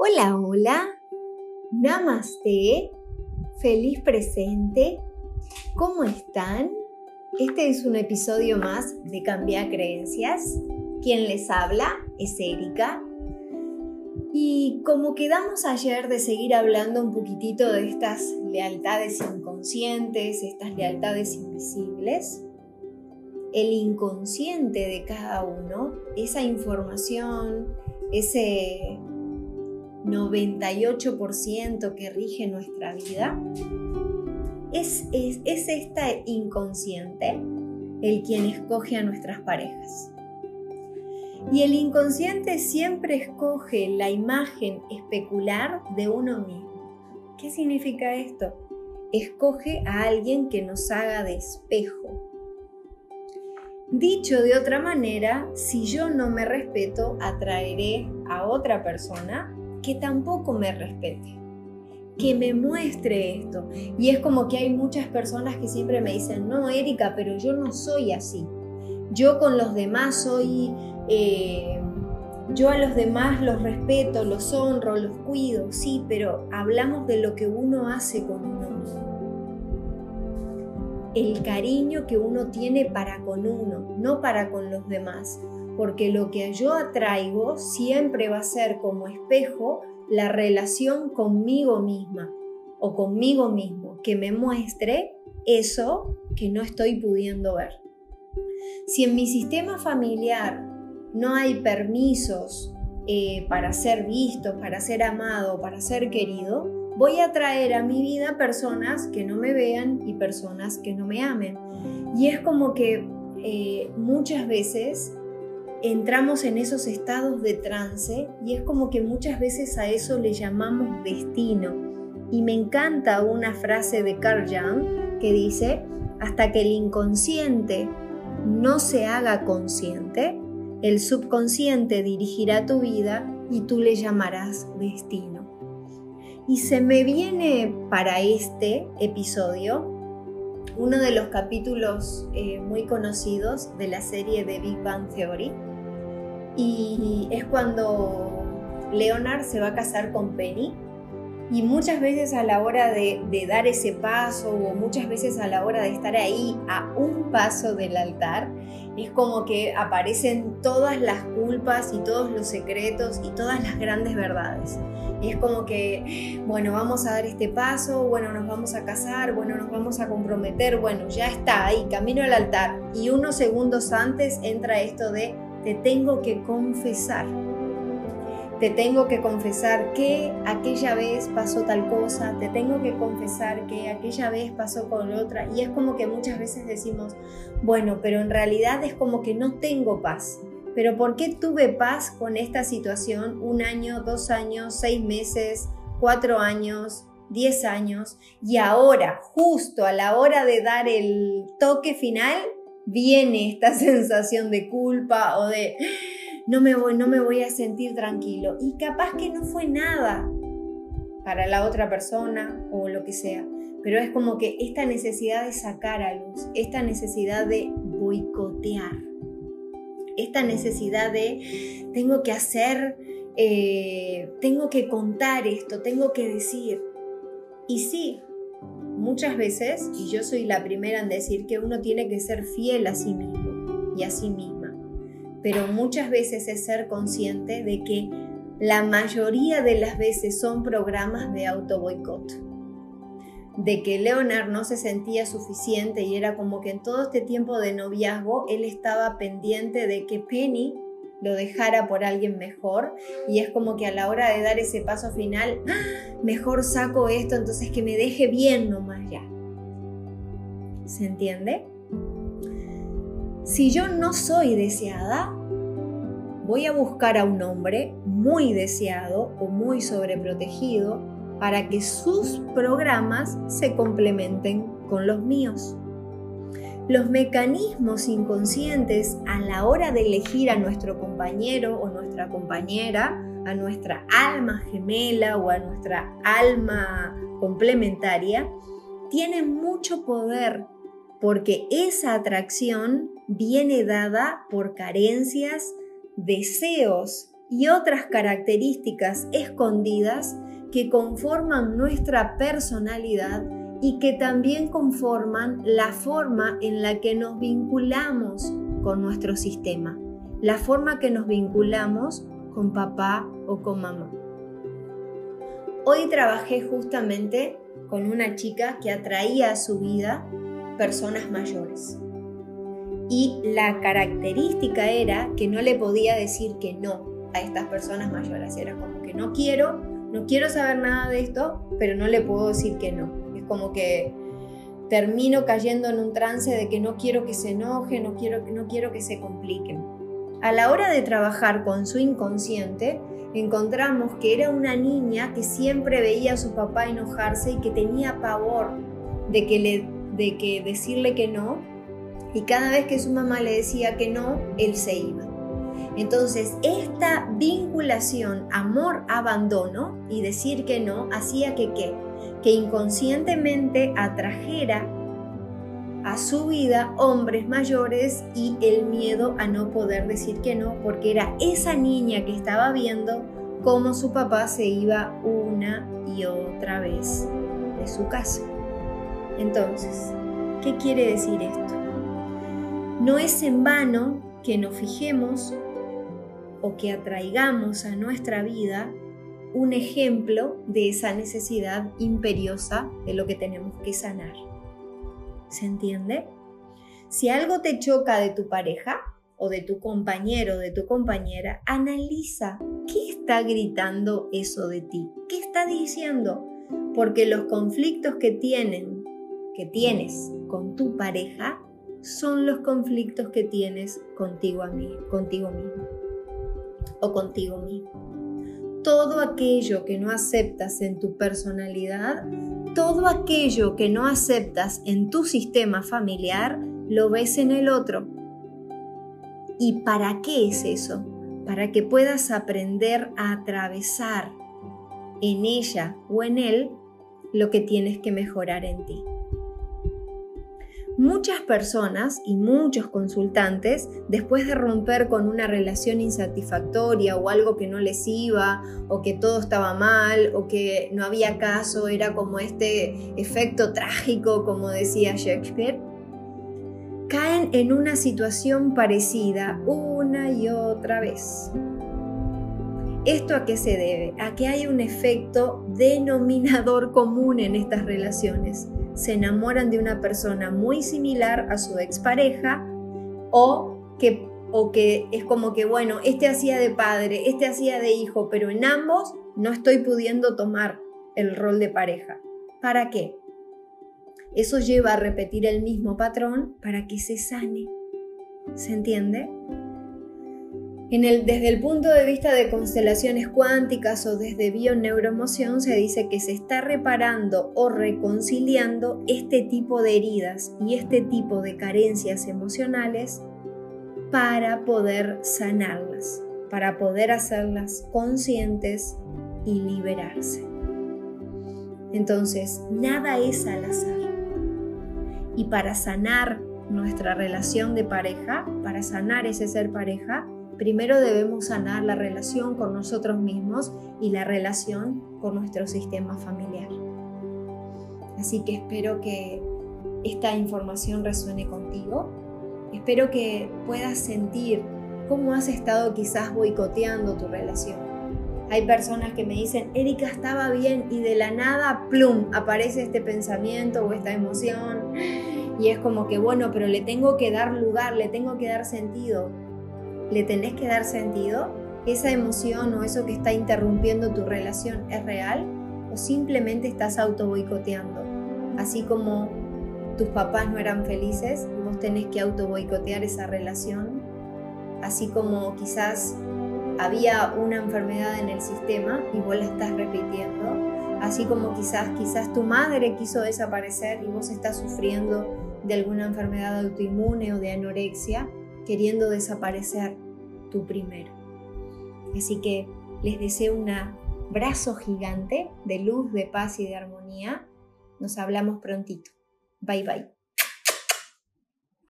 Hola, hola. Namaste. Feliz presente. ¿Cómo están? Este es un episodio más de Cambiar Creencias. Quien les habla es Erika. Y como quedamos ayer de seguir hablando un poquitito de estas lealtades inconscientes, estas lealtades invisibles, el inconsciente de cada uno, esa información, ese 98% que rige nuestra vida, es, es, es este inconsciente el quien escoge a nuestras parejas. Y el inconsciente siempre escoge la imagen especular de uno mismo. ¿Qué significa esto? Escoge a alguien que nos haga de espejo. Dicho de otra manera, si yo no me respeto, atraeré a otra persona que tampoco me respete, que me muestre esto. Y es como que hay muchas personas que siempre me dicen, no, Erika, pero yo no soy así. Yo con los demás soy, eh, yo a los demás los respeto, los honro, los cuido, sí, pero hablamos de lo que uno hace con uno mismo. El cariño que uno tiene para con uno, no para con los demás porque lo que yo atraigo siempre va a ser como espejo la relación conmigo misma o conmigo mismo, que me muestre eso que no estoy pudiendo ver. Si en mi sistema familiar no hay permisos eh, para ser visto, para ser amado, para ser querido, voy a traer a mi vida personas que no me vean y personas que no me amen. Y es como que eh, muchas veces entramos en esos estados de trance y es como que muchas veces a eso le llamamos destino. Y me encanta una frase de Carl Jung que dice, hasta que el inconsciente no se haga consciente, el subconsciente dirigirá tu vida y tú le llamarás destino. Y se me viene para este episodio uno de los capítulos eh, muy conocidos de la serie de Big Bang Theory, y es cuando Leonard se va a casar con Penny y muchas veces a la hora de, dar ese paso o muchas veces a la hora de estar ahí a un paso del altar, es como que aparecen todas las culpas y todos los secretos y todas las grandes verdades. Y es como que, bueno, vamos a dar este paso, bueno, nos vamos a casar, bueno, nos vamos a comprometer, bueno, ya está ahí, camino al altar. Y unos segundos antes entra esto de te tengo que confesar. Te tengo que confesar que aquella vez pasó tal cosa, te tengo que confesar que aquella vez pasó con otra. Y es como que muchas veces decimos, bueno, pero en realidad es como que no tengo paz. Pero ¿por qué tuve paz con esta situación un año, dos años, seis meses, cuatro años, diez años? Y ahora, justo a la hora de dar el toque final, viene esta sensación de culpa o de no me voy, no me voy a sentir tranquilo. Y capaz que no fue nada para la otra persona o lo que sea. Pero es como que esta necesidad de sacar a luz, esta necesidad de boicotear, esta necesidad de tengo que hacer, eh, tengo que contar esto, tengo que decir. Y sí, muchas veces, y yo soy la primera en decir que uno tiene que ser fiel a sí mismo y a sí misma, pero muchas veces es ser consciente de que la mayoría de las veces son programas de auto boicot. De que Leonard no se sentía suficiente y era como que en todo este tiempo de noviazgo él estaba pendiente de que Penny lo dejara por alguien mejor y es como que a la hora de dar ese paso final, ¡ah! mejor saco esto, entonces que me deje bien nomás ya. ¿Se entiende? Si yo no soy deseada, voy a buscar a un hombre muy deseado o muy sobreprotegido para que sus programas se complementen con los míos los mecanismos inconscientes a la hora de elegir a nuestro compañero o nuestra compañera, a nuestra alma gemela o a nuestra alma complementaria, tienen mucho poder porque esa atracción viene dada por carencias, deseos y otras características escondidas que conforman nuestra personalidad y que también conforman la forma en la que nos vinculamos con nuestro sistema, la forma que nos vinculamos con papá o con mamá. Hoy trabajé justamente con una chica que atraía a su vida personas mayores. Y la característica era que no le podía decir que no a estas personas mayores. Era como que no quiero, no quiero saber nada de esto, pero no le puedo decir que no. Como que termino cayendo en un trance de que no quiero que se enoje, no quiero, no quiero que se compliquen. A la hora de trabajar con su inconsciente, encontramos que era una niña que siempre veía a su papá enojarse y que tenía pavor de que, le, de que decirle que no, y cada vez que su mamá le decía que no, él se iba. Entonces, esta vinculación amor-abandono y decir que no hacía que qué? Que inconscientemente atrajera a su vida hombres mayores y el miedo a no poder decir que no, porque era esa niña que estaba viendo cómo su papá se iba una y otra vez de su casa. Entonces, ¿qué quiere decir esto? No es en vano que nos fijemos o que atraigamos a nuestra vida un ejemplo de esa necesidad imperiosa de lo que tenemos que sanar. ¿Se entiende? Si algo te choca de tu pareja o de tu compañero o de tu compañera, analiza qué está gritando eso de ti, qué está diciendo, porque los conflictos que tienen, que tienes con tu pareja, son los conflictos que tienes contigo, a mí, contigo mismo o contigo mismo. Todo aquello que no aceptas en tu personalidad, todo aquello que no aceptas en tu sistema familiar, lo ves en el otro. ¿Y para qué es eso? Para que puedas aprender a atravesar en ella o en él lo que tienes que mejorar en ti. Muchas personas y muchos consultantes, después de romper con una relación insatisfactoria o algo que no les iba, o que todo estaba mal, o que no había caso, era como este efecto trágico, como decía Shakespeare, caen en una situación parecida una y otra vez. ¿Esto a qué se debe? A que hay un efecto denominador común en estas relaciones se enamoran de una persona muy similar a su expareja o que, o que es como que, bueno, este hacía de padre, este hacía de hijo, pero en ambos no estoy pudiendo tomar el rol de pareja. ¿Para qué? Eso lleva a repetir el mismo patrón para que se sane. ¿Se entiende? Desde el punto de vista de constelaciones cuánticas o desde bioneuromoción se dice que se está reparando o reconciliando este tipo de heridas y este tipo de carencias emocionales para poder sanarlas, para poder hacerlas conscientes y liberarse. Entonces, nada es al azar. Y para sanar nuestra relación de pareja, para sanar ese ser pareja, primero debemos sanar la relación con nosotros mismos y la relación con nuestro sistema familiar. Así que espero que esta información resuene contigo. Espero que puedas sentir cómo has estado quizás boicoteando tu relación. Hay personas que me dicen, Erika estaba bien y de la nada, plum, aparece este pensamiento o esta emoción. Y es como que, bueno, pero le tengo que dar lugar, le tengo que dar sentido le tenés que dar sentido, esa emoción o eso que está interrumpiendo tu relación es real o simplemente estás auto boicoteando. Así como tus papás no eran felices vos tenés que auto boicotear esa relación, así como quizás había una enfermedad en el sistema y vos la estás repitiendo, así como quizás quizás tu madre quiso desaparecer y vos estás sufriendo de alguna enfermedad autoinmune o de anorexia, queriendo desaparecer tú primero. Así que les deseo un abrazo gigante de luz, de paz y de armonía. Nos hablamos prontito. Bye bye.